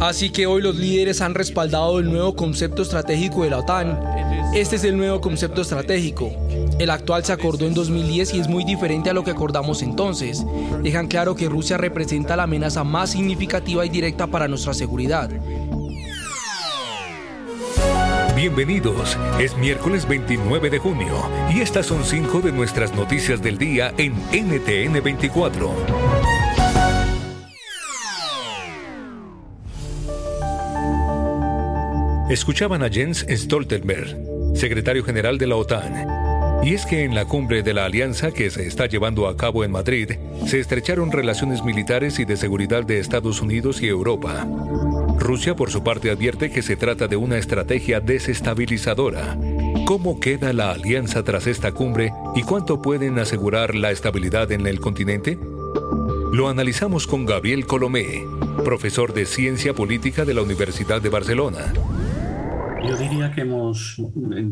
Así que hoy los líderes han respaldado el nuevo concepto estratégico de la OTAN. Este es el nuevo concepto estratégico. El actual se acordó en 2010 y es muy diferente a lo que acordamos entonces. Dejan claro que Rusia representa la amenaza más significativa y directa para nuestra seguridad. Bienvenidos, es miércoles 29 de junio y estas son cinco de nuestras noticias del día en NTN 24. Escuchaban a Jens Stoltenberg, secretario general de la OTAN. Y es que en la cumbre de la alianza que se está llevando a cabo en Madrid, se estrecharon relaciones militares y de seguridad de Estados Unidos y Europa. Rusia, por su parte, advierte que se trata de una estrategia desestabilizadora. ¿Cómo queda la alianza tras esta cumbre y cuánto pueden asegurar la estabilidad en el continente? Lo analizamos con Gabriel Colomé, profesor de Ciencia Política de la Universidad de Barcelona. Yo diría que hemos,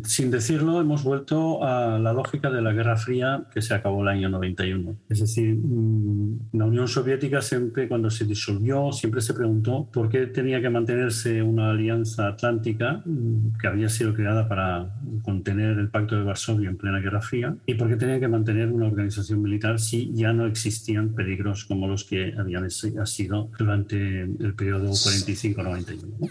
sin decirlo, hemos vuelto a la lógica de la Guerra Fría que se acabó el año 91. Es decir, mm, la Unión Soviética siempre, cuando se disolvió, siempre se preguntó por qué tenía que mantenerse una alianza atlántica mm, que había sido creada para contener el Pacto de Varsovia en plena Guerra Fría y por qué tenía que mantener una organización militar si ya no existían peligros como los que habían sido durante el periodo 45-91.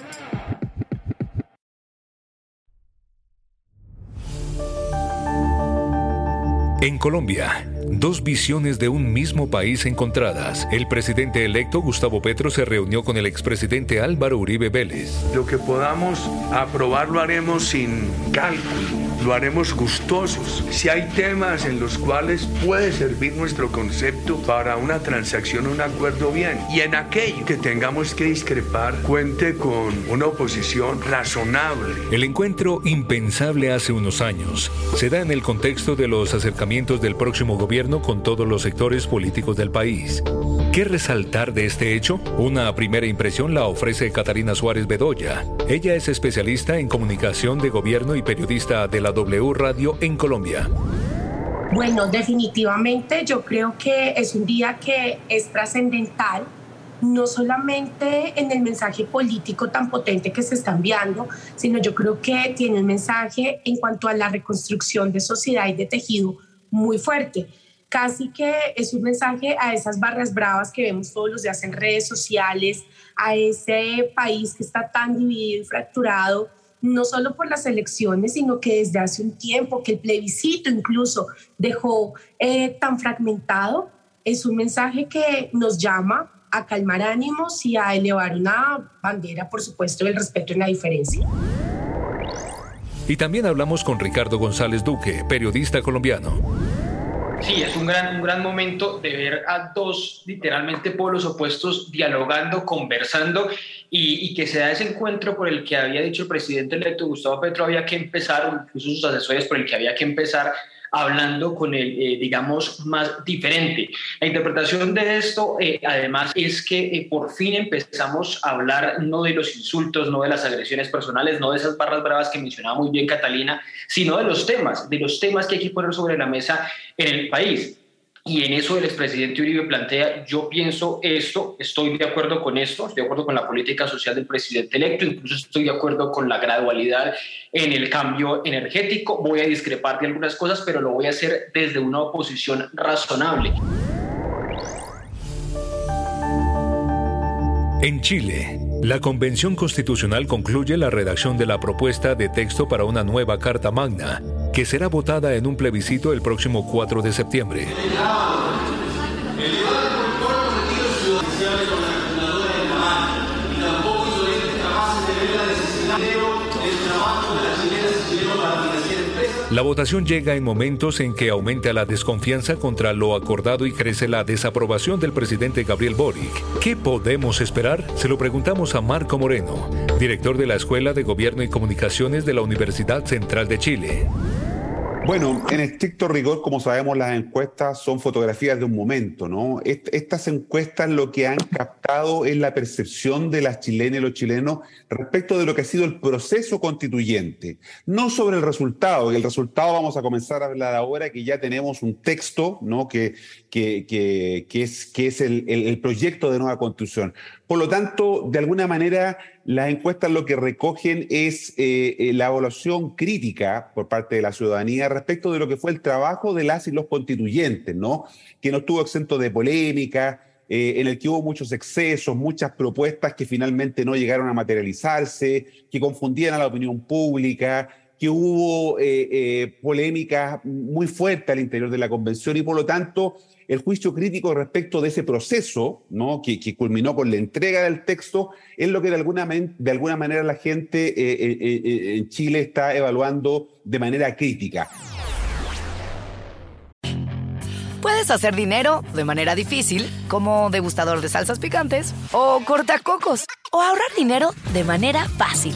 En Colombia, dos visiones de un mismo país encontradas. El presidente electo Gustavo Petro se reunió con el expresidente Álvaro Uribe Vélez. Lo que podamos aprobar lo haremos sin cálculo, lo haremos gustosos. Si hay temas en los cuales puede servir nuestro concepto para una transacción, un acuerdo bien, y en aquello que tengamos que discrepar, cuente con una oposición razonable. El encuentro impensable hace unos años se da en el contexto de los acercamientos del próximo gobierno con todos los sectores políticos del país. ¿Qué resaltar de este hecho? Una primera impresión la ofrece Catarina Suárez Bedoya. Ella es especialista en comunicación de gobierno y periodista de la W Radio en Colombia. Bueno, definitivamente yo creo que es un día que es trascendental, no solamente en el mensaje político tan potente que se está enviando, sino yo creo que tiene un mensaje en cuanto a la reconstrucción de sociedad y de tejido muy fuerte. Casi que es un mensaje a esas barras bravas que vemos todos los días en redes sociales, a ese país que está tan dividido y fracturado, no solo por las elecciones, sino que desde hace un tiempo, que el plebiscito incluso dejó eh, tan fragmentado, es un mensaje que nos llama a calmar ánimos y a elevar una bandera, por supuesto, del respeto y la diferencia. Y también hablamos con Ricardo González Duque, periodista colombiano. Sí, es un gran, un gran momento de ver a dos literalmente pueblos opuestos dialogando, conversando y, que se da ese encuentro por el que había dicho el presidente electo Gustavo Petro había que empezar, incluso sus asesores por el que había que empezar hablando con el, eh, digamos, más diferente. La interpretación de esto, eh, además, es que eh, por fin empezamos a hablar no de los insultos, no de las agresiones personales, no de esas barras bravas que mencionaba muy bien Catalina, sino de los temas, de los temas que hay que poner sobre la mesa en el país. Y en eso el expresidente Uribe plantea, yo pienso esto, estoy de acuerdo con esto, estoy de acuerdo con la política social del presidente electo, incluso estoy de acuerdo con la gradualidad en el cambio energético, voy a discrepar de algunas cosas, pero lo voy a hacer desde una oposición razonable. En Chile, la Convención Constitucional concluye la redacción de la propuesta de texto para una nueva Carta Magna que será votada en un plebiscito el próximo 4 de septiembre. La votación llega en momentos en que aumenta la desconfianza contra lo acordado y crece la desaprobación del presidente Gabriel Boric. ¿Qué podemos esperar? Se lo preguntamos a Marco Moreno, director de la Escuela de Gobierno y Comunicaciones de la Universidad Central de Chile. Bueno, en estricto rigor, como sabemos, las encuestas son fotografías de un momento, ¿no? estas encuestas lo que han captado es la percepción de las chilenas y los chilenos respecto de lo que ha sido el proceso constituyente, no sobre el resultado. El resultado vamos a comenzar a hablar ahora que ya tenemos un texto, ¿no? Que, que, es, el proyecto de nueva constitución. Por lo tanto, de alguna manera, las encuestas lo que recogen es eh, eh, la evaluación crítica por parte de la ciudadanía respecto de lo que fue el trabajo de las y los constituyentes, ¿no? Que no estuvo exento de polémica, eh, en el que hubo muchos excesos, muchas propuestas que finalmente no llegaron a materializarse, que confundían a la opinión pública, que hubo polémicas muy fuertes al interior de la convención y por lo tanto el juicio crítico respecto de ese proceso, ¿no? que, culminó con la entrega del texto, es lo que de alguna, de alguna manera la gente eh, eh, eh, en Chile está evaluando de manera crítica. Puedes hacer dinero de manera difícil, como degustador de salsas picantes, o cortacocos, o ahorrar dinero de manera fácil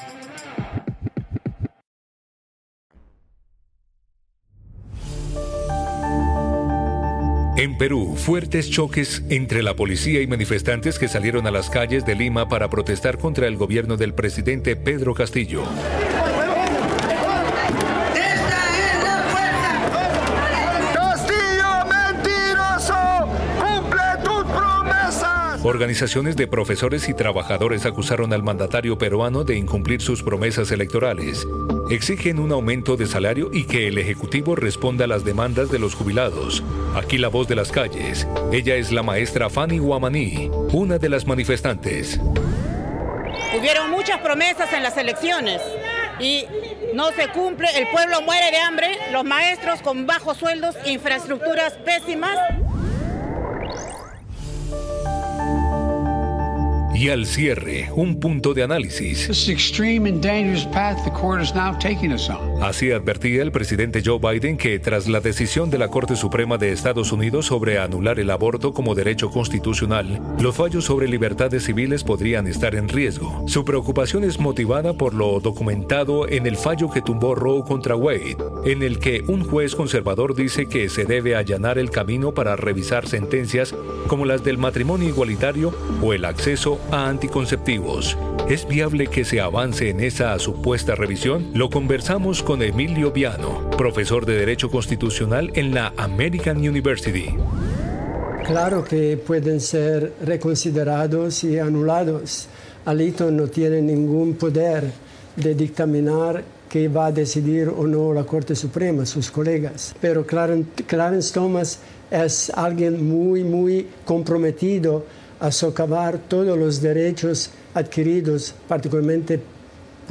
En Perú, fuertes choques entre la policía y manifestantes que salieron a las calles de Lima para protestar contra el gobierno del presidente Pedro Castillo. Organizaciones de profesores y trabajadores acusaron al mandatario peruano de incumplir sus promesas electorales. Exigen un aumento de salario y que el Ejecutivo responda a las demandas de los jubilados. Aquí la voz de las calles. Ella es la maestra Fanny Guamaní, una de las manifestantes. Hubieron muchas promesas en las elecciones y no se cumple, el pueblo muere de hambre, los maestros con bajos sueldos, infraestructuras pésimas. Y al cierre, un punto de análisis. Así advertía el presidente Joe Biden que tras la decisión de la Corte Suprema de Estados Unidos sobre anular el aborto como derecho constitucional, los fallos sobre libertades civiles podrían estar en riesgo. Su preocupación es motivada por lo documentado en el fallo que tumbó Roe contra Wade, en el que un juez conservador dice que se debe allanar el camino para revisar sentencias como las del matrimonio igualitario o el acceso a anticonceptivos. ¿Es viable que se avance en esa supuesta revisión? Lo conversamos con Emilio Viano, profesor de Derecho Constitucional en la American University. Claro que pueden ser reconsiderados y anulados. Alito no tiene ningún poder de dictaminar qué va a decidir o no la Corte Suprema, sus colegas. Pero Clarence Thomas es alguien muy, muy comprometido a socavar todos los derechos adquiridos, particularmente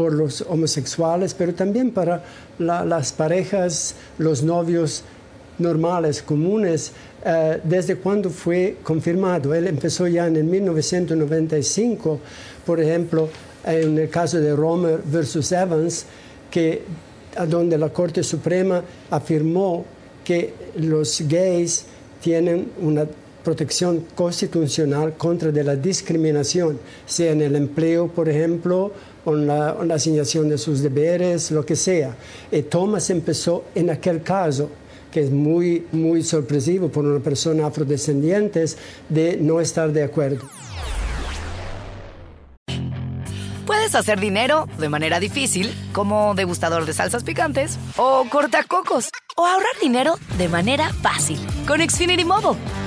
por los homosexuales, pero también para las parejas, los novios normales, comunes, eh, desde cuando fue confirmado. Él empezó ya en el 1995, por ejemplo, en el caso de Romer versus Evans, que, donde la Corte Suprema afirmó que los gays tienen una protección constitucional contra de la discriminación, sea en el empleo, por ejemplo, en la, asignación de sus deberes, lo que sea. Y Thomas empezó en aquel caso que es muy, muy sorpresivo por una persona afrodescendiente, de no estar de acuerdo. Puedes hacer dinero de manera difícil, como degustador de salsas picantes, o cortacocos, o ahorrar dinero de manera fácil con Xfinity Mobile.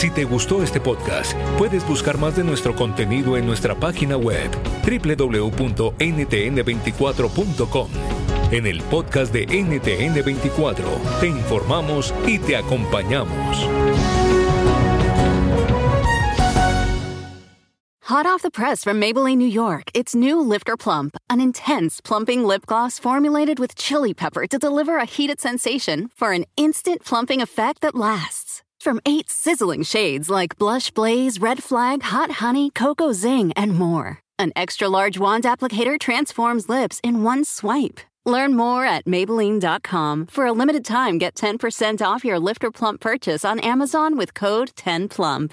Si te gustó este podcast, puedes buscar más de nuestro contenido en nuestra página web www.ntn24.com. En el podcast de NTN24 te informamos y te acompañamos. Hot off the press from Maybelline, New York, it's new Lifter Plump, an intense plumping lip gloss formulated with chili pepper to deliver a heated sensation for an instant plumping effect that lasts. From eight sizzling shades like Blush Blaze, Red Flag, Hot Honey, Cocoa Zing, and more, an extra large wand applicator transforms lips in one swipe. Learn more at Maybelline.com. For a limited time, get 10% off your Lifter Plump purchase on Amazon with code 10PLUMP.